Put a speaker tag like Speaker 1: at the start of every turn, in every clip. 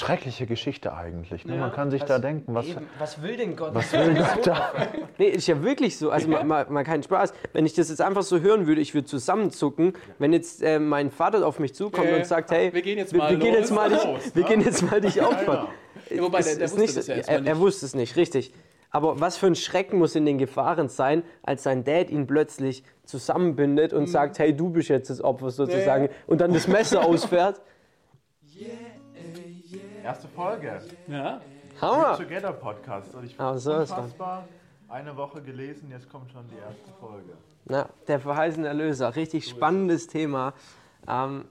Speaker 1: schreckliche Geschichte eigentlich. Ne?
Speaker 2: Ja,
Speaker 1: Man kann sich
Speaker 2: was-
Speaker 1: da denken, was,
Speaker 2: Eben, was will denn Gott?
Speaker 1: was will Gott da?
Speaker 2: Nee, ist ja wirklich so. Also mal, mal, mal keinen Spaß. Wenn ich das jetzt einfach so hören würde, ich würde zusammenzucken, wenn jetzt äh, mein Vater auf mich zukommt
Speaker 3: Okay.
Speaker 2: und sagt, hey,
Speaker 3: Wir gehen jetzt mal
Speaker 2: wir gehen
Speaker 3: los.
Speaker 2: jetzt mal dich,
Speaker 3: Los,
Speaker 2: wir
Speaker 3: ne?
Speaker 2: gehen jetzt mal dich opfern.
Speaker 3: Ja, wobei, der- der
Speaker 2: Ist
Speaker 3: wusste
Speaker 2: nicht,
Speaker 3: das ja
Speaker 2: er, er wusste es nicht, richtig. Aber was für ein Schrecken muss in den Gefahren sein, als sein Dad ihn plötzlich zusammenbindet und sagt, hey, du bist jetzt das Opfer sozusagen,
Speaker 3: Ja, ja.
Speaker 2: und dann das Messer ausfährt.
Speaker 1: Erste Folge.
Speaker 3: Ja?
Speaker 2: Hammer!
Speaker 1: Together Podcast. Und ich
Speaker 2: Aber so ist dann.
Speaker 1: unfassbar eine Woche gelesen, jetzt kommt schon die erste Folge.
Speaker 2: Ja, der verheißene Erlöser, richtig spannendes Thema. Ähm,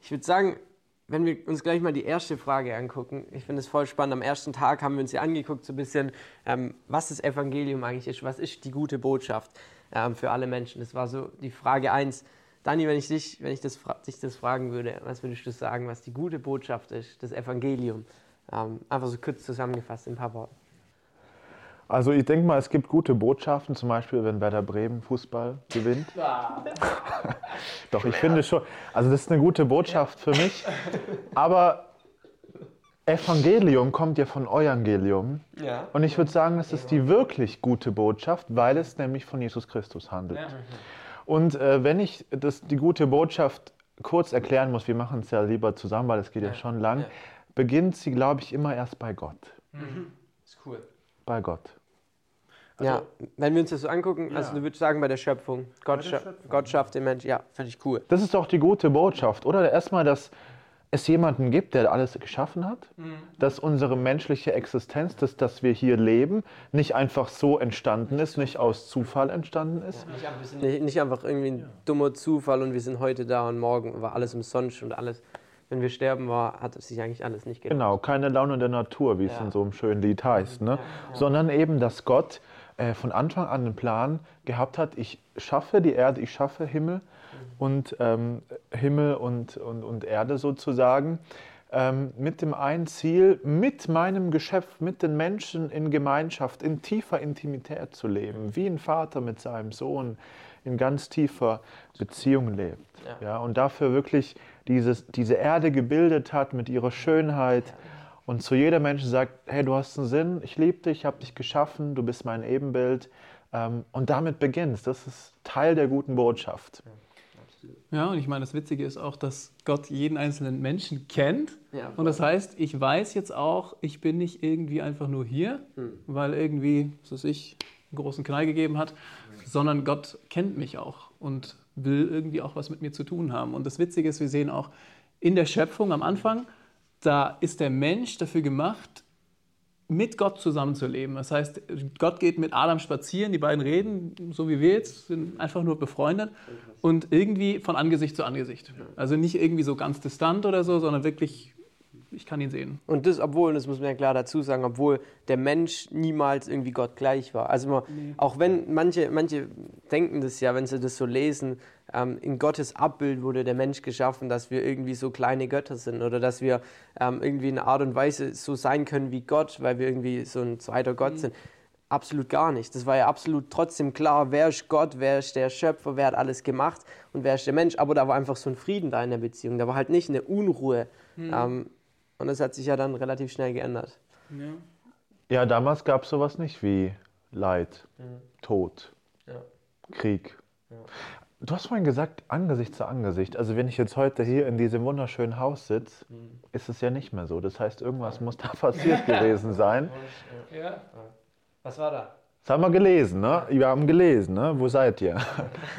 Speaker 2: ich würde sagen, wenn wir uns gleich mal die erste Frage angucken, ich finde es voll spannend. Am ersten Tag haben wir uns ja angeguckt, so ein bisschen, ähm, was das Evangelium eigentlich ist, was ist die gute Botschaft ähm, für alle Menschen. Das war so die Frage 1. Dani, wenn ich, dich, wenn ich das, dich das fragen würde, was würdest du sagen, was die gute Botschaft ist, das Evangelium? Ähm, einfach so kurz zusammengefasst in ein paar Worten.
Speaker 1: Also ich denke mal, es gibt gute Botschaften, zum Beispiel, wenn Werder Bremen Fußball gewinnt. Doch, ich finde schon, also das ist eine gute Botschaft für mich. Aber Evangelium kommt ja von Evangelium.
Speaker 2: Ja.
Speaker 1: Und ich würde sagen, das ist die wirklich gute Botschaft, weil es nämlich von Jesus Christus handelt. Und äh, wenn ich das, die gute Botschaft kurz erklären muss, wir machen es ja lieber zusammen, weil es geht ja, schon lang,
Speaker 2: Ja.
Speaker 1: beginnt sie, glaube ich, immer erst bei Gott.
Speaker 2: Ist cool.
Speaker 1: Bei Gott.
Speaker 2: ja, wenn wir uns das so angucken, also
Speaker 1: Ja.
Speaker 2: du würdest sagen, bei der Schöpfung, Gott,
Speaker 1: der
Speaker 2: scha-
Speaker 1: Schöpfung,
Speaker 2: Gott schafft den Mensch, ja, finde ich cool.
Speaker 1: Das ist doch die gute Botschaft, oder? Erstmal, dass es jemanden gibt, der alles geschaffen hat, dass unsere menschliche Existenz, dass, dass wir hier leben, nicht einfach so entstanden ist, nicht aus Zufall entstanden ist.
Speaker 2: Nicht, nicht einfach irgendwie ein dummer Zufall und wir sind heute da und morgen war alles umsonst und alles, wenn wir sterben war, hat sich eigentlich alles nicht geändert.
Speaker 1: Genau, keine Laune der Natur, wie es
Speaker 2: Ja.
Speaker 1: in so einem schönen Lied heißt, ne? sondern eben, dass Gott äh, von Anfang an den Plan gehabt hat, ich schaffe die Erde, ich schaffe Himmel und ähm, Himmel und, und, und Erde sozusagen, ähm, mit dem einen Ziel, mit meinem Geschäft, mit den Menschen in Gemeinschaft, in tiefer Intimität zu leben, wie ein Vater mit seinem Sohn in ganz tiefer Beziehung lebt.
Speaker 2: Ja.
Speaker 1: Ja, und dafür wirklich dieses, diese Erde gebildet hat mit ihrer Schönheit und zu jeder Menschen sagt, hey, du hast einen Sinn, ich liebe dich, ich habe dich geschaffen, du bist mein Ebenbild. Ähm, und damit beginnst. Das ist Teil der guten Botschaft.
Speaker 3: Ja, und ich meine, das Witzige ist auch, dass Gott jeden einzelnen Menschen kennt.
Speaker 2: Ja,
Speaker 3: und das heißt, ich weiß jetzt auch, ich bin nicht irgendwie einfach nur hier, weil irgendwie, was weiß ich, einen großen Knall gegeben hat, sondern Gott kennt mich auch und will irgendwie auch was mit mir zu tun haben. Und das Witzige ist, wir sehen auch in der Schöpfung am Anfang, da ist der Mensch dafür gemacht, mit Gott zusammenzuleben. Das heißt, Gott geht mit Adam spazieren, die beiden reden, so wie wir jetzt, sind einfach nur befreundet und irgendwie von Angesicht zu Angesicht. Also nicht irgendwie so ganz distant oder so, sondern wirklich, ich kann ihn sehen.
Speaker 2: Und das, obwohl, das muss man ja klar dazu sagen, obwohl der Mensch niemals irgendwie Gott gleich war. Also man, auch wenn manche, manche denken das ja, wenn sie das so lesen, ähm, in Gottes Abbild wurde der Mensch geschaffen, dass wir irgendwie so kleine Götter sind oder dass wir ähm, irgendwie in einer Art und Weise so sein können wie Gott, weil wir irgendwie so ein zweiter Gott sind. Absolut gar nicht. Das war ja absolut trotzdem klar, wer ist Gott, wer ist der Schöpfer, wer hat alles gemacht und wer ist der Mensch. Aber da war einfach so ein Frieden da in der Beziehung. Da war halt nicht eine Unruhe. Ähm, und das hat sich ja dann relativ schnell geändert.
Speaker 1: Ja, damals gab es sowas nicht wie Leid, Tod,
Speaker 2: Ja.
Speaker 1: Krieg. Du hast vorhin gesagt, Angesicht zu Angesicht. Also wenn ich jetzt heute hier in diesem wunderschönen Haus sitze, ist es ja nicht mehr so. Das heißt, irgendwas muss da passiert gewesen sein.
Speaker 3: Ja.
Speaker 2: Was war da?
Speaker 1: Das haben wir gelesen, ne? Wir haben gelesen, ne? Wo seid ihr?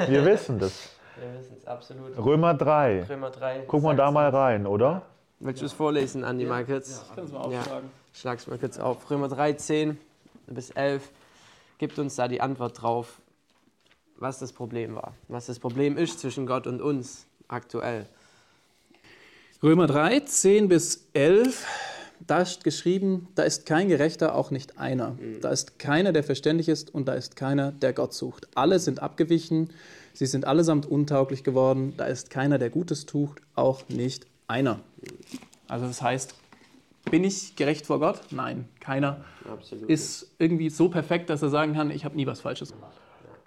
Speaker 1: Wir wissen das.
Speaker 2: Wir wissen es absolut.
Speaker 1: Römer 3.
Speaker 2: Römer 3.
Speaker 1: Guck mal da mal rein, oder?
Speaker 2: Willst du es vorlesen, Andi, mal kurz?
Speaker 3: Ich kann es mal aufschlagen.
Speaker 2: Schlag's mal kurz auf. Römer 3, 10 bis 11 gibt uns da die Antwort drauf, was das Problem war. Was das Problem ist zwischen Gott und uns aktuell.
Speaker 3: Römer 3, 10 bis 11, da ist geschrieben, da ist kein Gerechter, auch nicht einer. Da ist keiner, der verständig ist und da ist keiner, der Gott sucht. Alle sind abgewichen, sie sind allesamt untauglich geworden, da ist keiner, der Gutes tut, auch nicht einer. Also das heißt, bin ich gerecht vor Gott? Nein, keiner
Speaker 2: Absolut.
Speaker 3: ist irgendwie so perfekt, dass er sagen kann, ich habe nie was Falsches gemacht.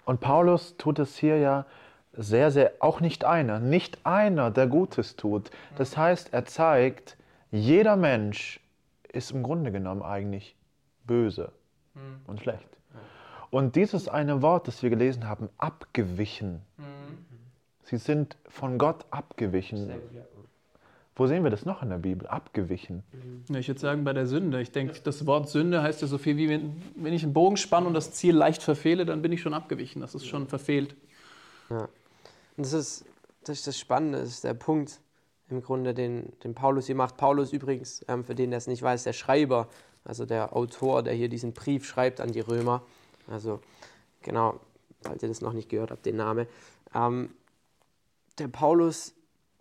Speaker 1: Und Paulus tut es hier ja sehr, sehr, auch nicht einer, nicht einer, der Gutes tut. Das heißt, er zeigt, Jeder Mensch ist im Grunde genommen eigentlich böse
Speaker 3: Mhm.
Speaker 1: und schlecht. Und dieses eine Wort, das wir gelesen haben, abgewichen.
Speaker 3: Mhm.
Speaker 1: Sie sind von Gott abgewichen. Wo sehen wir das noch in der Bibel? Abgewichen.
Speaker 3: Ja, ich würde sagen, bei der Sünde. Ich denke, das Wort Sünde heißt ja so viel wie, wenn, wenn ich einen Bogen spanne und das Ziel leicht verfehle, dann bin ich schon abgewichen. Das ist schon verfehlt.
Speaker 2: Und das ist, das ist das Spannende, das ist der Punkt im Grunde, den, den Paulus hier macht. Paulus übrigens, ähm, für den, der es nicht weiß, der Schreiber, also der Autor, der hier diesen Brief schreibt an die Römer. Also genau, falls ihr das noch nicht gehört habt, den Namen. Ähm, der Paulus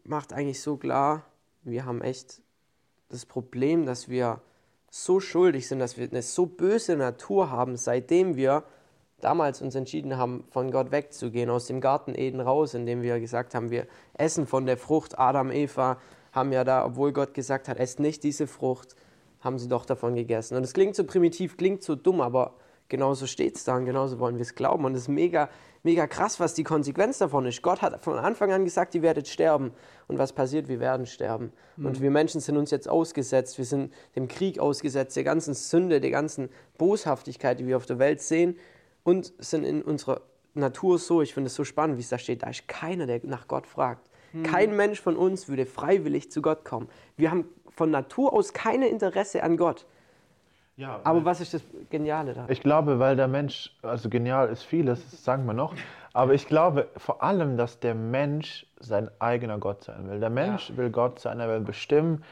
Speaker 2: macht eigentlich so klar, wir haben echt das Problem, dass wir so schuldig sind, dass wir eine so böse Natur haben, seitdem wir damals uns entschieden haben, von Gott wegzugehen, aus dem Garten Eden raus, indem wir gesagt haben, wir essen von der Frucht. Adam, Eva haben ja da, obwohl Gott gesagt hat, esst nicht diese Frucht, haben sie doch davon gegessen. Und es klingt so primitiv, klingt so dumm, aber genauso steht es da und genauso wollen wir es glauben. Und es ist mega, mega krass, was die Konsequenz davon ist. Gott hat von Anfang an gesagt, ihr werdet sterben. Und was passiert? Wir werden sterben. Und wir Menschen sind uns jetzt ausgesetzt. Wir sind dem Krieg ausgesetzt, der ganzen Sünde, der ganzen Boshaftigkeit, die wir auf der Welt sehen. Und sind in unserer Natur so, ich finde es so spannend, wie es da steht, da ist keiner, der nach Gott fragt. Kein Mensch von uns würde freiwillig zu Gott kommen. Wir haben von Natur aus kein Interesse an Gott.
Speaker 1: Ja,
Speaker 2: Aber was ist das Geniale da?
Speaker 1: Ich glaube, weil der Mensch, also genial ist vieles, sagen wir noch, aber ich glaube vor allem, dass der Mensch sein eigener Gott sein will. Der Mensch will Gott sein, er will bestimmen,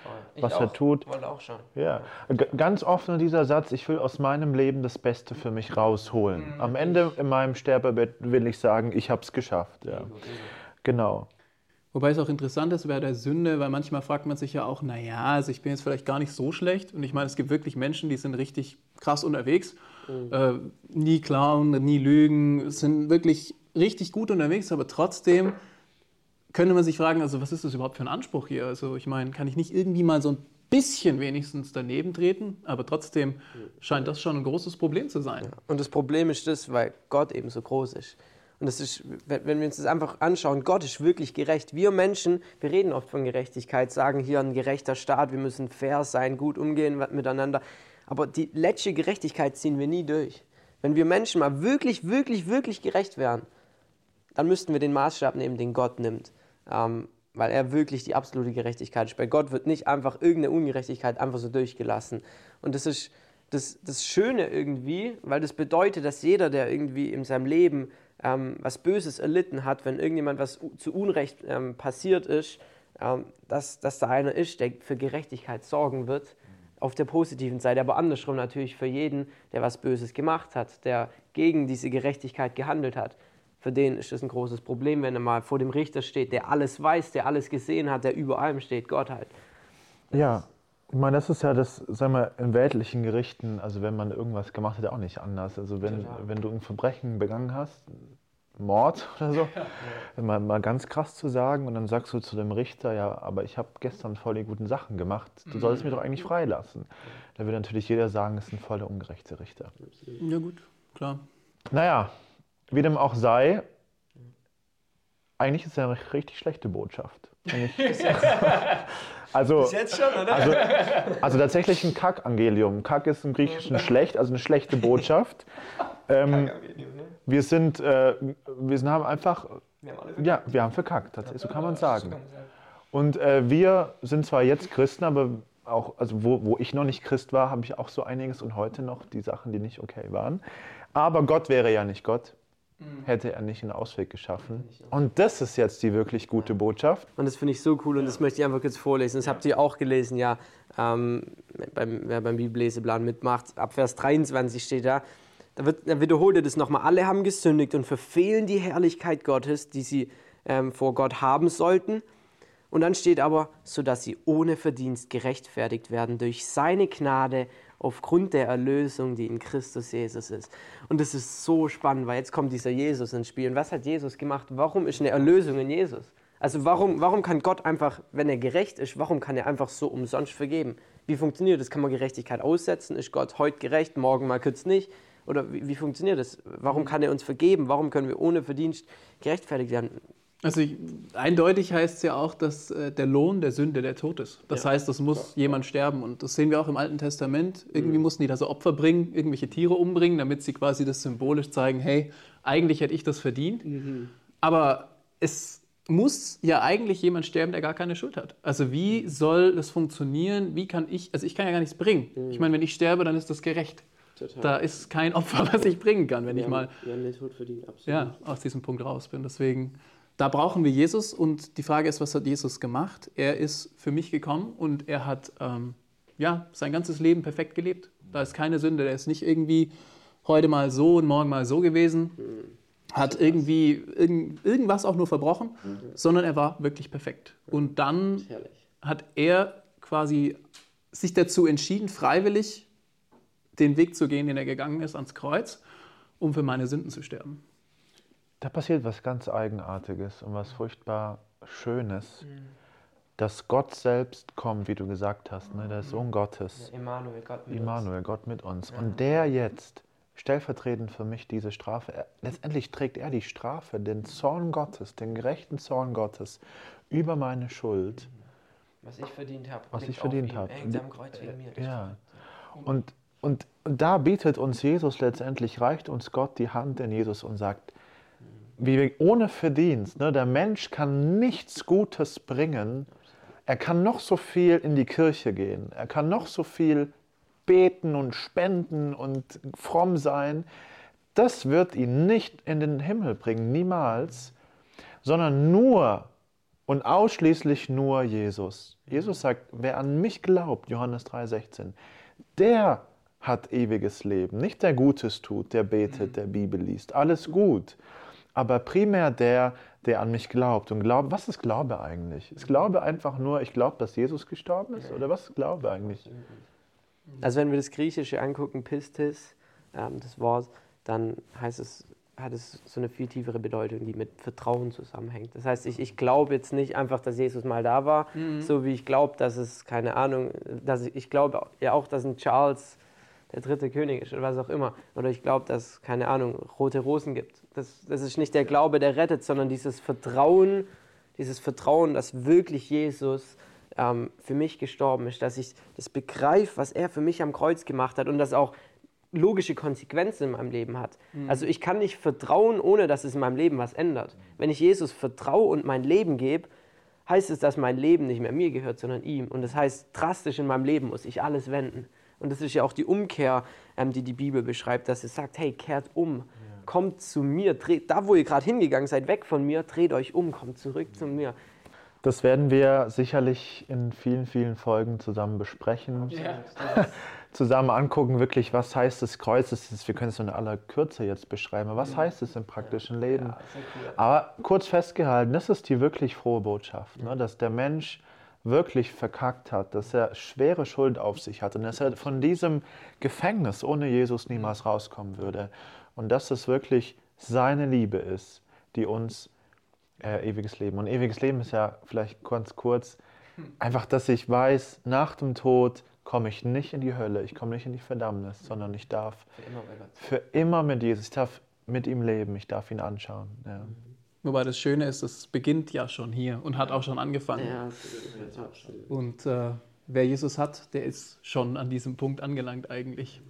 Speaker 1: was er tut.
Speaker 2: Wollte auch schon.
Speaker 1: Ja, G ganz oft nur dieser Satz, ich will aus meinem Leben das Beste für mich rausholen. Am Ende in meinem Sterbebett will ich sagen, ich habe es geschafft. Ja. Genau.
Speaker 3: Wobei es auch interessant ist bei der Sünde, weil manchmal fragt man sich ja auch, naja, also ich bin jetzt vielleicht gar nicht so schlecht. Und ich meine, es gibt wirklich Menschen, die sind richtig krass unterwegs. Äh, nie klauen, nie lügen, sind wirklich richtig gut unterwegs, aber trotzdem könnte man sich fragen, also was ist das überhaupt für ein Anspruch hier? Also ich meine, kann ich nicht irgendwie mal so ein bisschen wenigstens daneben treten? Aber trotzdem scheint das schon ein großes Problem zu sein.
Speaker 2: Und das Problem ist das, weil Gott eben so groß ist. Und das ist, wenn wir uns das einfach anschauen, Gott ist wirklich gerecht. Wir Menschen, wir reden oft von Gerechtigkeit, sagen hier ein gerechter Staat, wir müssen fair sein, gut umgehen miteinander. Aber die letzte Gerechtigkeit ziehen wir nie durch. Wenn wir Menschen mal wirklich, wirklich, wirklich gerecht wären, dann müssten wir den Maßstab nehmen, den Gott nimmt. Ähm, weil er wirklich die absolute Gerechtigkeit ist. Bei Gott wird nicht einfach irgendeine Ungerechtigkeit einfach so durchgelassen. Und das ist das, das Schöne irgendwie, weil das bedeutet, dass jeder, der irgendwie in seinem Leben ähm, was Böses erlitten hat, wenn irgendjemand was zu Unrecht ähm, passiert ist, ähm, dass, dass da einer ist, der für Gerechtigkeit sorgen wird, auf der positiven Seite, aber andersrum natürlich für jeden, der was Böses gemacht hat, der gegen diese Gerechtigkeit gehandelt hat. Für den ist das ein großes Problem, wenn er mal vor dem Richter steht, der alles weiß, der alles gesehen hat, der über allem steht, Gott halt.
Speaker 1: Ja, ich meine, das ist ja das, sagen wir, in weltlichen Gerichten, also wenn man irgendwas gemacht hat, auch nicht anders. Also wenn,
Speaker 2: Total.
Speaker 1: wenn du ein Verbrechen begangen hast, Mord oder so, mal, mal ganz krass zu sagen und dann sagst du zu dem Richter, ja, aber ich habe gestern voll die guten Sachen gemacht, du solltest mich doch eigentlich freilassen. Da würde natürlich jeder sagen, das ist ein voll der ungerechte Richter.
Speaker 3: Ja gut, klar.
Speaker 1: Naja, wie dem auch sei, eigentlich ist es ja eine richtig schlechte Botschaft. Also,
Speaker 2: Jetzt schon, oder?
Speaker 1: also, also tatsächlich ein Kack-Angelium. Kack ist im Griechischen schlecht, also eine schlechte Botschaft. Ähm, wir sind, äh, wir sind, haben einfach, ja, wir haben verkackt, tatsächlich, so kann man sagen. Und äh, wir sind zwar jetzt Christen, aber auch, also wo, wo ich noch nicht Christ war, habe ich auch so einiges und heute noch die Sachen, die nicht okay waren. Aber Gott wäre ja nicht Gott, hätte er nicht einen Ausweg geschaffen. Und das ist jetzt die wirklich gute Botschaft.
Speaker 2: Und das finde ich so cool und das möchte ich einfach kurz vorlesen. Das habt ihr auch gelesen, ja, ähm, beim, wer beim Bibelleseplan mitmacht. Ab Vers 23 steht da, da, wird, da wiederholt er das nochmal. Alle haben gesündigt und verfehlen die Herrlichkeit Gottes, die sie ähm, vor Gott haben sollten. Und dann steht aber, sodass sie ohne Verdienst gerechtfertigt werden durch seine Gnade aufgrund der Erlösung, die in Christus Jesus ist. Und das ist so spannend, weil jetzt kommt dieser Jesus ins Spiel. Und was hat Jesus gemacht? Warum ist eine Erlösung in Jesus? Also warum, warum kann Gott einfach, wenn er gerecht ist, warum kann er einfach so umsonst vergeben? Wie funktioniert das? Kann man Gerechtigkeit aussetzen? Ist Gott heute gerecht, morgen mal kurz nicht? Oder wie, wie funktioniert das? Warum kann er uns vergeben? Warum können wir ohne Verdienst gerechtfertigt werden?
Speaker 3: Also ich, eindeutig heißt es ja auch, dass äh, der Lohn der Sünde der Tod ist. Das
Speaker 2: Ja.
Speaker 3: heißt, es muss
Speaker 2: Ja.
Speaker 3: jemand sterben. Und das sehen wir auch im Alten Testament. Irgendwie
Speaker 2: Mhm.
Speaker 3: mussten die da so Opfer bringen, irgendwelche Tiere umbringen, damit sie quasi das symbolisch zeigen, hey, eigentlich hätte ich das verdient.
Speaker 2: Mhm.
Speaker 3: Aber es muss ja eigentlich jemand sterben, der gar keine Schuld hat. Also wie soll das funktionieren? Wie kann ich, also ich kann ja gar nichts bringen. Ich meine, wenn ich sterbe, dann ist das gerecht.
Speaker 2: Total.
Speaker 3: Da ist kein Opfer, was ich bringen kann, wenn
Speaker 2: wir
Speaker 3: ich mal
Speaker 2: haben, wir haben den Tod verdient, absolut.
Speaker 3: ja, aus diesem Punkt raus bin. Deswegen, da brauchen wir Jesus und die Frage ist, was hat Jesus gemacht? Er ist für mich gekommen und er hat ähm, ja, sein ganzes Leben perfekt gelebt. Da ist keine Sünde, der ist nicht irgendwie heute mal so und morgen mal so gewesen, hat irgendwie irgend, irgendwas auch nur verbrochen, sondern er war wirklich perfekt. Und dann hat er quasi sich dazu entschieden, freiwillig den Weg zu gehen, den er gegangen ist, ans Kreuz, um für meine Sünden zu sterben.
Speaker 1: Da passiert was ganz Eigenartiges und was furchtbar Schönes, dass Gott selbst kommt, wie du gesagt hast, ne? der Sohn Gottes,
Speaker 2: Emanuel, Gott mit
Speaker 1: Immanuel, Gott mit uns. Und der jetzt stellvertretend für mich diese Strafe, er, letztendlich trägt er die Strafe, den Zorn Gottes, den gerechten Zorn Gottes über meine Schuld.
Speaker 2: uns. Was ich verdient habe.
Speaker 1: Was ich verdient habe. Ja. Und, und, und da bietet uns Jesus letztendlich, reicht uns Gott die Hand in Jesus und sagt, wie wir ohne Verdienst, ne, der Mensch kann nichts Gutes bringen, er kann noch so viel in die Kirche gehen, er kann noch so viel beten und spenden und fromm sein, das wird ihn nicht in den Himmel bringen, niemals, sondern nur und ausschließlich nur Jesus. Jesus sagt, wer an mich glaubt, Johannes 3,16, der hat ewiges Leben. Nicht der Gutes tut, der betet, der Bibel liest. Alles gut. Aber primär der, der an mich glaubt. Und glaubt, was ist Glaube eigentlich? Ist Glaube einfach nur, ich glaube, dass Jesus gestorben ist? Oder was ist Glaube eigentlich?
Speaker 2: Also wenn wir das Griechische angucken, Pistis, ähm, das Wort, dann heißt es, hat es so eine viel tiefere Bedeutung, die mit Vertrauen zusammenhängt. Das heißt, ich, ich glaube jetzt nicht einfach, dass Jesus mal da war, so wie ich glaube, dass es, keine Ahnung, dass ich, ich glaube ja auch, dass ein Charles der dritte König ist oder was auch immer. Oder ich glaube, dass keine Ahnung, rote Rosen gibt. Das, das ist nicht der Glaube, der rettet, sondern dieses Vertrauen, dieses Vertrauen, dass wirklich Jesus ähm, für mich gestorben ist, dass ich das begreife, was er für mich am Kreuz gemacht hat und das auch logische Konsequenzen in meinem Leben hat. Also ich kann nicht vertrauen, ohne dass es in meinem Leben was ändert. Wenn ich Jesus vertraue und mein Leben gebe, heißt es, dass mein Leben nicht mehr mir gehört, sondern ihm. Und das heißt, drastisch in meinem Leben muss ich alles wenden. Und das ist ja auch die Umkehr, ähm, die die Bibel beschreibt, dass es sagt, hey, kehrt um, kommt zu mir, dreht, da wo ihr gerade hingegangen seid, weg von mir, dreht euch um, kommt zurück zu mir.
Speaker 1: Das werden wir sicherlich in vielen, vielen Folgen zusammen besprechen. zusammen angucken, wirklich, was heißt das Kreuz? Das ist, wir können es in aller Kürze jetzt beschreiben. aber Was heißt es im praktischen Leben? Aber kurz festgehalten, das ist die wirklich frohe Botschaft, ne? dass der Mensch wirklich verkackt hat, dass er schwere Schuld auf sich hat und dass er von diesem Gefängnis ohne Jesus niemals rauskommen würde. Und dass es wirklich seine Liebe ist, die uns äh, ewiges Leben. Und ewiges Leben ist ja vielleicht ganz kurz, einfach, dass ich weiß, nach dem Tod komme ich nicht in die Hölle, ich komme nicht in die Verdammnis, sondern ich darf
Speaker 2: Für immer
Speaker 1: für mit Jesus, ich darf mit ihm leben, ich darf ihn anschauen. Ja.
Speaker 3: Wobei das Schöne ist, es beginnt ja schon hier und hat auch schon angefangen.
Speaker 2: Ja.
Speaker 3: Und äh, wer Jesus hat, der ist schon an diesem Punkt angelangt eigentlich.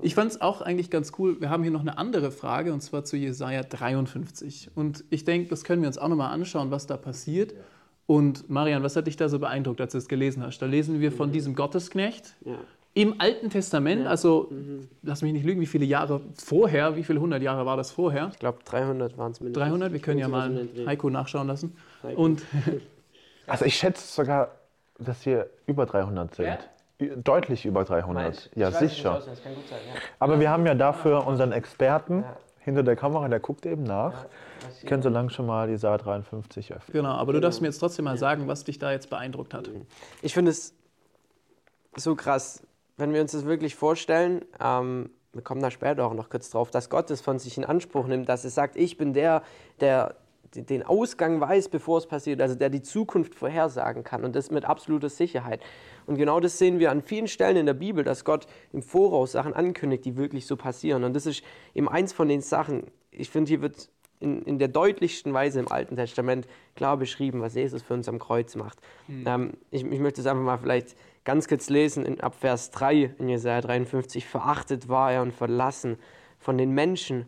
Speaker 3: Ich fand es auch eigentlich ganz cool. Wir haben hier noch eine andere Frage und zwar zu Jesaja 53. Und ich denke, das können wir uns auch nochmal anschauen, was da passiert. Und Marian, was hat dich da so beeindruckt, als du es gelesen hast? Da lesen wir von diesem Gottesknecht
Speaker 2: Ja.
Speaker 3: Im Alten Testament, also lass mich nicht lügen, wie viele Jahre vorher, wie viele hundert Jahre war das vorher?
Speaker 2: Ich glaube, 300 waren es mindestens.
Speaker 3: 300, wir können ja mal. Heiko nachschauen lassen.
Speaker 2: Heiko.
Speaker 3: Und
Speaker 1: Also ich schätze sogar, dass wir über 300 sind.
Speaker 3: Ja?
Speaker 1: Deutlich über 300. Ja,
Speaker 2: Ich nicht
Speaker 1: sicher.
Speaker 2: auswendig, Das kann gut sein, ja.
Speaker 1: Aber wir haben ja dafür unseren Experten
Speaker 2: Ja.
Speaker 1: hinter der Kamera, der guckt eben nach.
Speaker 2: Ja,
Speaker 1: kann so lange schon mal die Saar 53 öffnen.
Speaker 3: genau, aber du darfst mir jetzt trotzdem mal sagen, was dich da jetzt beeindruckt hat.
Speaker 2: Ich finde es so krass, wenn wir uns das wirklich vorstellen, ähm, wir kommen da später auch noch kurz drauf, dass Gott es von sich in Anspruch nimmt, dass es sagt, ich bin der, der den Ausgang weiß, bevor es passiert, also der die Zukunft vorhersagen kann und das mit absoluter Sicherheit. Und genau das sehen wir an vielen Stellen in der Bibel, dass Gott im Voraus Sachen ankündigt, die wirklich so passieren. Und das ist eben eins von den Sachen, ich finde, hier wird in, in der deutlichsten Weise im Alten Testament klar beschrieben, was Jesus für uns am Kreuz macht. Mhm. Ähm, ich, ich möchte es einfach mal vielleicht ganz kurz lesen in, ab Vers 3 in Jesaja 53. Verachtet war er und verlassen von den Menschen,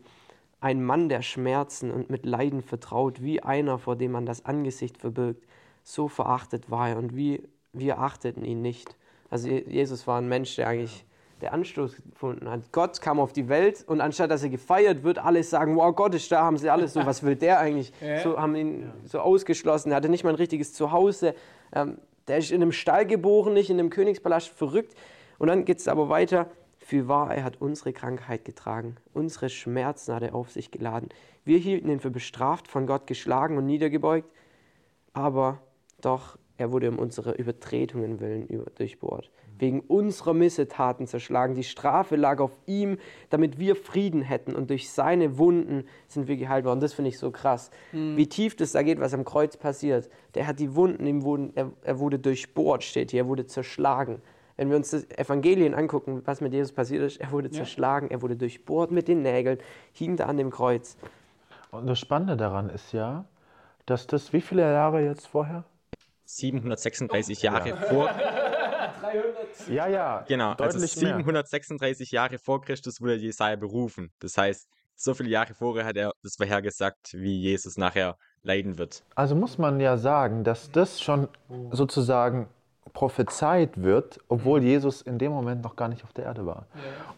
Speaker 2: ein Mann der Schmerzen und mit Leiden vertraut, wie einer, vor dem man das Angesicht verbirgt. So verachtet war er und wie, wir achteten ihn nicht. Also Jesus war ein Mensch, der eigentlich der Anstoß gefunden hat. Gott kam auf die Welt und anstatt dass er gefeiert wird, alle sagen, wow, Gott ist da, haben sie alles so, was will der eigentlich? So haben ihn so ausgeschlossen. Er hatte nicht mal ein richtiges Zuhause. Ähm, der ist in einem Stall geboren, nicht in einem Königspalast, verrückt. Und dann geht es aber weiter. Für wahr, er hat unsere Krankheit getragen, unsere Schmerzen hat er auf sich geladen. Wir hielten ihn für bestraft, von Gott geschlagen und niedergebeugt, aber doch, er wurde um unsere Übertretungen willen durchbohrt wegen unserer Missetaten zerschlagen. Die Strafe lag auf ihm, damit wir Frieden hätten. Und durch seine Wunden sind wir geheilt worden. Das finde ich so krass. Mhm. Wie tief das da geht, was am Kreuz passiert. Der hat die Wunden, ihm wurden, er, er wurde durchbohrt, steht hier. Er wurde zerschlagen. Wenn wir uns das Evangelien angucken, was mit Jesus passiert ist, er wurde zerschlagen, er wurde durchbohrt mit den Nägeln, hing da an dem Kreuz.
Speaker 1: Und das Spannende daran ist ja, dass das, wie viele Jahre jetzt vorher?
Speaker 4: 736 Jahre ja. vor,
Speaker 1: 300. Ja, ja.
Speaker 4: Genau, also 736 mehr. Jahre vor Christus wurde Jesaja berufen. Das heißt, so viele Jahre vorher hat er das vorhergesagt, wie Jesus nachher leiden wird.
Speaker 1: Also muss man ja sagen, dass das schon sozusagen prophezeit wird, obwohl Jesus in dem Moment noch gar nicht auf der Erde war.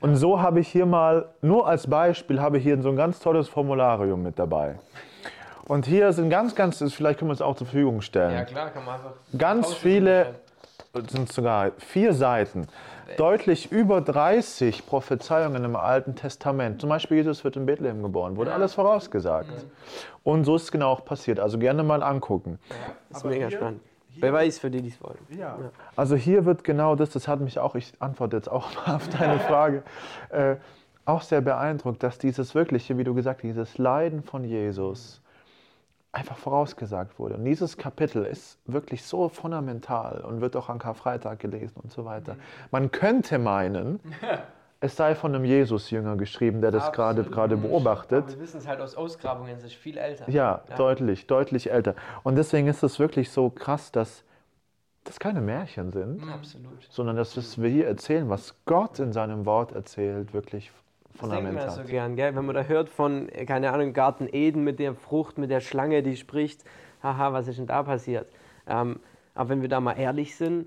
Speaker 1: Und so habe ich hier mal, nur als Beispiel, habe ich hier so ein ganz tolles Formularium mit dabei. Und hier sind ganz, ganz, vielleicht können wir es auch zur Verfügung stellen. Ja, klar, kann man einfach. Ganz viele sind sogar vier Seiten, deutlich über 30 Prophezeiungen im Alten Testament. Zum Beispiel, Jesus wird in Bethlehem geboren, wurde alles vorausgesagt. Mhm. Und so ist es genau auch passiert. Also gerne mal angucken.
Speaker 2: Ja, das ist mega hier, spannend. Wer weiß, für die, die es wollen.
Speaker 1: Ja. Also hier wird genau das, das hat mich auch, ich antworte jetzt auch mal auf deine Frage, äh, auch sehr beeindruckt, dass dieses wirkliche, wie du gesagt hast, dieses Leiden von Jesus, einfach vorausgesagt wurde. Und dieses Kapitel ist wirklich so fundamental und wird auch an Karfreitag gelesen und so weiter. Mhm. Man könnte meinen, es sei von einem Jesus-Jünger geschrieben, der das gerade gerade beobachtet. Aber
Speaker 2: wir wissen es halt aus Ausgrabungen, es ist viel älter.
Speaker 1: Ja, ja, deutlich, deutlich älter. Und deswegen ist es wirklich so krass, dass das keine Märchen sind, Absolut. sondern dass wir hier erzählen, was Gott in seinem Wort erzählt, wirklich Fundament
Speaker 2: das denkt man so gern, gell? wenn man da hört von, keine Ahnung, Garten Eden mit der Frucht, mit der Schlange, die spricht, haha, was ist denn da passiert? Ähm, aber wenn wir da mal ehrlich sind,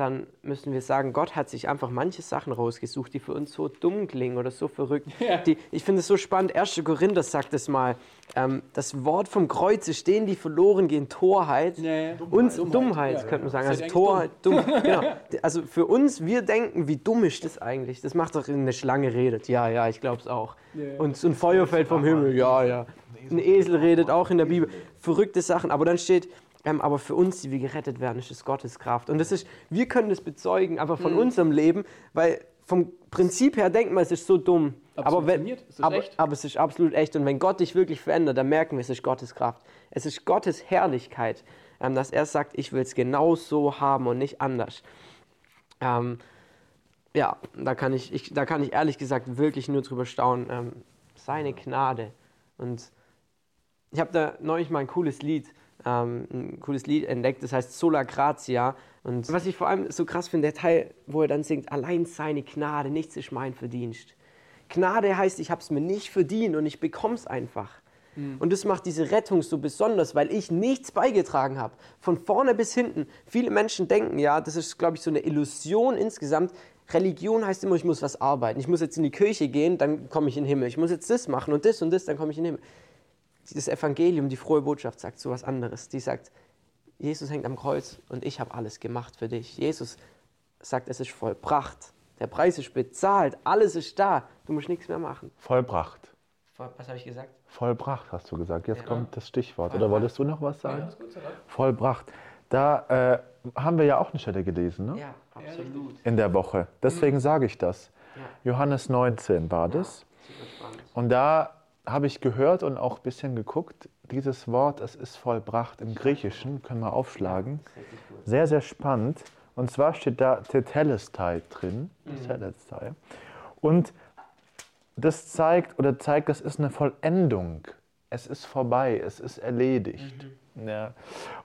Speaker 2: dann müssen wir sagen, Gott hat sich einfach manche Sachen rausgesucht, die für uns so dumm klingen oder so verrückt. Ja. Die, ich finde es so spannend, 1. Korinther sagt es mal, ähm, das Wort vom Kreuz ist stehen, die verloren gehen, Torheit. Ja, ja. Dummheit, uns, Dummheit, Dummheit ja, könnte man sagen. Also Torheit, dumm. dumm genau. Also für uns, wir denken, wie dumm ist das eigentlich? Das macht doch eine Schlange redet. Ja, ja, ich glaube es auch. Und so ein Feuer fällt vom Himmel. Ja, ja. Ein Esel redet auch in der Bibel. Verrückte Sachen. Aber dann steht, ähm, aber für uns, die wir gerettet werden, ist es Gottes Kraft. Und das ist, wir können das bezeugen, einfach von mhm. unserem Leben, weil vom Prinzip her denkt man, es ist so dumm. Aber, wenn, es aber, aber, es ist absolut echt. Und wenn Gott dich wirklich verändert, dann merken wir, es ist Gottes Kraft. Es ist Gottes Herrlichkeit, ähm, dass er sagt, ich will es genau so haben und nicht anders. Ähm, ja, da kann ich, ich, da kann ich ehrlich gesagt wirklich nur drüber staunen. Ähm, seine Gnade. Und ich habe da neulich mal ein cooles Lied ähm, ein cooles Lied entdeckt, das heißt Sola Gratia. Und was ich vor allem so krass finde, der Teil, wo er dann singt, allein seine Gnade, nichts ist mein Verdienst. Gnade heißt, ich habe es mir nicht verdient und ich bekomme es einfach. Mhm. Und das macht diese Rettung so besonders, weil ich nichts beigetragen habe. Von vorne bis hinten. Viele Menschen denken, ja, das ist, glaube ich, so eine Illusion insgesamt. Religion heißt immer, ich muss was arbeiten. Ich muss jetzt in die Kirche gehen, dann komme ich in den Himmel. Ich muss jetzt das machen und das und das, dann komme ich in den Himmel das Evangelium, die frohe Botschaft sagt so was anderes. Die sagt, Jesus hängt am Kreuz und ich habe alles gemacht für dich. Jesus sagt, es ist vollbracht. Der Preis ist bezahlt, alles ist da. Du musst nichts mehr machen.
Speaker 1: Vollbracht.
Speaker 2: Was habe ich gesagt?
Speaker 1: Vollbracht hast du gesagt. Jetzt ja. kommt das Stichwort. Oder wolltest du noch was sagen? Ja, gut, Vollbracht. Da äh, haben wir ja auch eine Stelle gelesen, ne?
Speaker 2: Ja, absolut.
Speaker 1: In der Woche. Deswegen mhm. sage ich das. Ja. Johannes 19 war das. Und da habe ich gehört und auch ein bisschen geguckt, dieses Wort, es ist vollbracht im Griechischen, können wir aufschlagen. Sehr, sehr spannend. Und zwar steht da Tetelestai drin. Tetelestai. Mhm. Und das zeigt oder zeigt, das ist eine Vollendung es ist vorbei, es ist erledigt. Ja.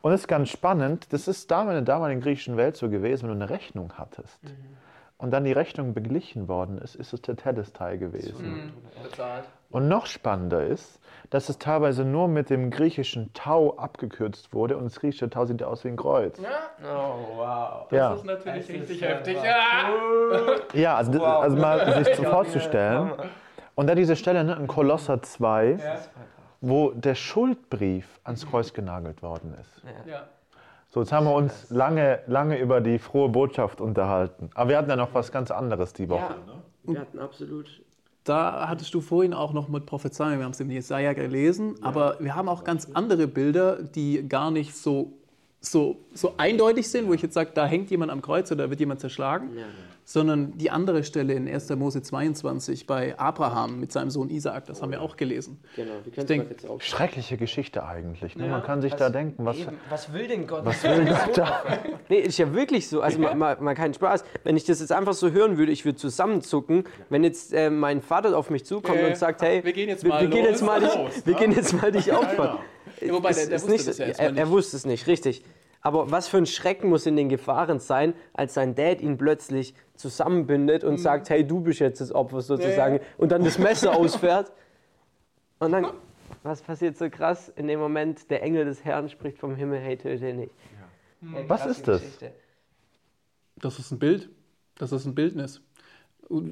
Speaker 1: Und es ist ganz spannend, das ist damals in der damaligen griechischen Welt so gewesen, wenn du eine Rechnung hattest und dann die Rechnung beglichen worden ist, ist es der Teddesteil gewesen.
Speaker 3: Bezahlt.
Speaker 1: Und noch spannender ist, dass es teilweise nur mit dem griechischen Tau abgekürzt wurde und das griechische Tau sieht ja aus wie ein Kreuz.
Speaker 2: Oh, wow.
Speaker 1: Ja,
Speaker 3: Das ist natürlich
Speaker 2: Das ist
Speaker 3: richtig
Speaker 2: ja
Speaker 3: heftig. Ja.
Speaker 1: ja also, das-
Speaker 2: Wow.
Speaker 1: also mal sich so vorzustellen. Und da diese Stelle ne, in Kolosser 2, wo der Schuldbrief ans Kreuz genagelt worden ist.
Speaker 3: Ja.
Speaker 1: So, jetzt haben wir uns lange, lange über die frohe Botschaft unterhalten. Aber wir hatten ja noch was ganz anderes die Woche.
Speaker 2: Ja, wir hatten absolut.
Speaker 3: Da hattest du vorhin auch noch mit Prophezeiung, wir haben es im Jesaja gelesen, aber wir haben auch ganz andere Bilder, die gar nicht so, so, so eindeutig sind, wo ich jetzt sage, da hängt jemand am Kreuz oder da wird jemand zerschlagen, sondern die andere Stelle in 1. Mose 22 bei Abraham mit seinem Sohn Isaak, das haben wir auch gelesen.
Speaker 2: Genau, wir können es
Speaker 3: denk-
Speaker 2: jetzt auch.
Speaker 1: Schreckliche Geschichte eigentlich. Ne?
Speaker 3: Ja.
Speaker 1: Man kann sich da denken, was,
Speaker 2: Eben, was will denn Gott?
Speaker 1: was will Gott da?
Speaker 2: Nee, ist ja wirklich so. Also mal, mal, mal keinen Spaß. Wenn ich das jetzt einfach so hören würde, ich würde zusammenzucken, wenn jetzt äh, mein Vater auf mich zukommt
Speaker 3: Äh,
Speaker 2: und sagt, hey,
Speaker 3: wir gehen jetzt mal
Speaker 2: wir gehen
Speaker 3: los.
Speaker 2: jetzt mal dich,
Speaker 3: Los,
Speaker 2: wir gehen jetzt mal dich opfern.
Speaker 3: Ja, wobei, der-
Speaker 2: Ist-
Speaker 3: der wusste
Speaker 2: nicht,
Speaker 3: das ja
Speaker 2: er, er wusste es nicht, richtig. Aber was für ein Schrecken muss in den Gefahren sein, als sein Dad ihn plötzlich zusammenbindet und sagt, hey, du bist jetzt das Opfer sozusagen,
Speaker 3: Mhm. Ja,
Speaker 2: und dann das Messer ausfährt. Und dann, was passiert so krass? In dem Moment, der Engel des Herrn spricht vom Himmel, hey, töte ihn nicht. Hey,
Speaker 1: Was
Speaker 2: krasse
Speaker 1: ist das?
Speaker 2: Geschichte.
Speaker 3: Das ist ein Bild. Das ist ein Bildnis.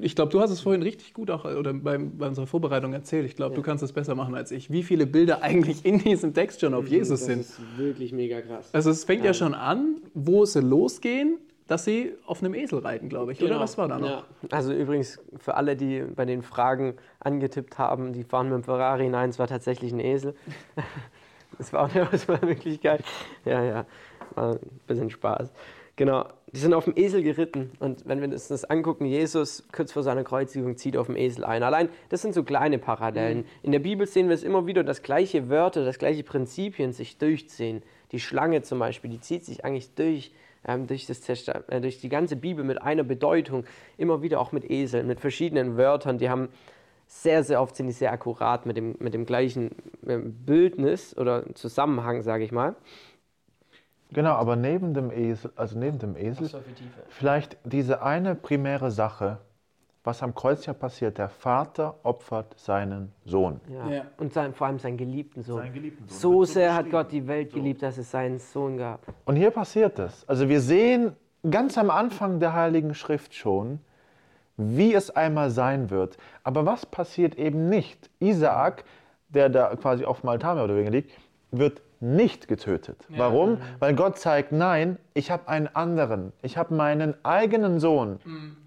Speaker 3: Ich glaube, du hast es vorhin richtig gut auch oder beim, bei unserer Vorbereitung erzählt. Ich glaube, du kannst es besser machen als ich. Wie viele Bilder eigentlich in diesem Text schon auf Jesus
Speaker 2: das
Speaker 3: sind.
Speaker 2: ist wirklich mega krass.
Speaker 3: Also es fängt ja, schon an, wo sie losgehen, dass sie auf einem Esel reiten, glaube ich. Oder
Speaker 2: Genau.
Speaker 3: was war da noch?
Speaker 2: Ja. Also übrigens, für alle, die bei den Fragen angetippt haben, die fahren mit dem Ferrari. Nein, es war tatsächlich ein Esel. Das war, das war wirklich geil. Ja, ja, war ein bisschen Spaß. Genau, die sind auf dem Esel geritten. Und wenn wir uns das angucken, Jesus kurz vor seiner Kreuzigung zieht auf dem Esel ein. Allein, das sind so kleine Parallelen. In der Bibel sehen wir es immer wieder, dass gleiche Wörter, dass gleiche Prinzipien sich durchziehen. Die Schlange zum Beispiel, die zieht sich eigentlich durch ähm, durch, das äh, durch die ganze Bibel mit einer Bedeutung, immer wieder auch mit Eseln, mit verschiedenen Wörtern, die haben sehr, sehr oft sind die sehr akkurat mit dem, mit dem gleichen ähm, Bildnis oder Zusammenhang, sage ich mal.
Speaker 1: Genau, aber neben dem Esel, also neben dem Esel, vielleicht diese eine primäre Sache, was am Kreuz ja passiert, der Vater opfert seinen Sohn.
Speaker 2: Ja.
Speaker 3: Ja.
Speaker 2: Und sein, vor allem seinen geliebten Sohn.
Speaker 1: Seinen geliebten Sohn.
Speaker 2: So
Speaker 1: so
Speaker 2: sehr hat. Gott die Welt geliebt, dass es seinen Sohn gab.
Speaker 1: Und hier passiert es. Also wir sehen ganz am Anfang der Heiligen Schrift schon, wie es einmal sein wird. Aber was passiert eben nicht? Isaak, der da quasi auf dem Altar mehr oder weniger liegt, wird nicht getötet. Warum? Weil Gott zeigt, nein, ich habe einen anderen. Ich habe meinen eigenen Sohn,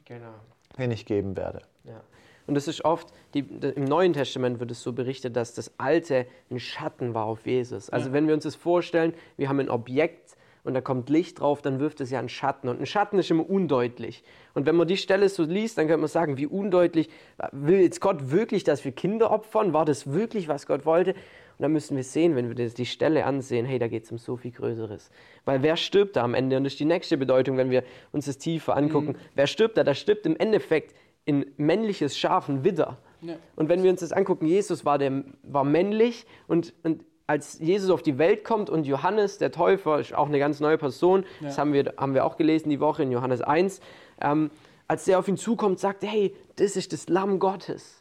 Speaker 2: Genau.
Speaker 1: den ich geben werde.
Speaker 2: Ja. Und das ist oft, die, im Neuen Testament wird es so berichtet, dass das Alte ein Schatten war auf Jesus. Also wenn wir uns das vorstellen, wir haben ein Objekt und da kommt Licht drauf, dann wirft es ja einen Schatten. Und ein Schatten ist immer undeutlich. Und wenn man die Stelle so liest, dann könnte man sagen, wie undeutlich, will jetzt Gott wirklich, dass wir Kinder opfern? War das wirklich, was Gott wollte? Und dann müssen wir sehen, wenn wir die Stelle ansehen, hey, da geht es um so viel Größeres. Weil wer stirbt da am Ende? Und das ist die nächste Bedeutung, wenn wir uns das tiefer angucken. Wer stirbt da? Da stirbt im Endeffekt in männliches Schaf ein Widder.
Speaker 3: Ja.
Speaker 2: Und wenn wir uns das angucken, Jesus war, der, war männlich und, und als Jesus auf die Welt kommt und Johannes, der Täufer, ist auch eine ganz neue Person, das haben wir, haben wir auch gelesen die Woche in Johannes 1, ähm, als der auf ihn zukommt, sagt, er, hey, das ist das Lamm Gottes.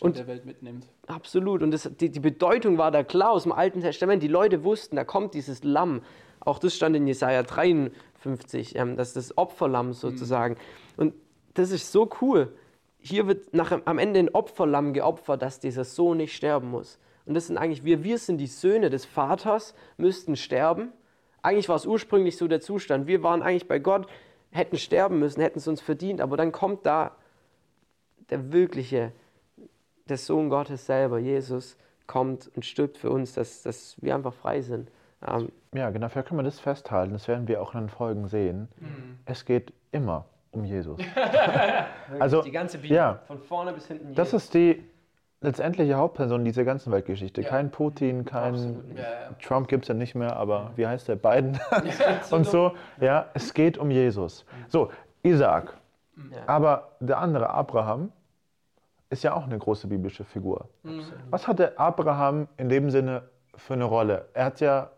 Speaker 2: Und-
Speaker 3: der Welt mitnimmt.
Speaker 2: Absolut. Und das, die, die Bedeutung war da klar aus dem Alten Testament. Die Leute wussten, da kommt dieses Lamm. Auch das stand in Jesaja 53, ähm, das ist das Opferlamm sozusagen. Und das ist so cool. Hier wird nach, am Ende ein Opferlamm geopfert, dass dieser Sohn nicht sterben muss. Und das sind eigentlich wir. Wir sind die Söhne des Vaters, müssten sterben. Eigentlich war es ursprünglich so der Zustand. Wir waren eigentlich bei Gott, hätten sterben müssen, hätten es uns verdient. Aber dann kommt da der wirkliche, der Sohn Gottes selber, Jesus, kommt und stirbt für uns, dass, dass wir einfach frei sind. Ähm,
Speaker 1: Ja, genau, vielleicht können wir das festhalten. Das werden wir auch in den Folgen sehen. Es geht immer um Jesus. Also,
Speaker 2: die ganze Bibel,
Speaker 1: ja.
Speaker 2: von vorne bis hinten.
Speaker 1: Das ist die letztendliche Hauptperson dieser ganzen Weltgeschichte.
Speaker 3: Ja.
Speaker 1: Kein Putin, kein.
Speaker 3: Ja, ja.
Speaker 1: Trump gibt es ja nicht mehr, aber wie heißt der? Biden und so. Ja, es geht um Jesus. So, Isaac.
Speaker 2: Ja.
Speaker 1: Aber der andere, Abraham, ist ja auch eine große biblische Figur. Was hatte Abraham in dem Sinne für eine Rolle? Er hat ja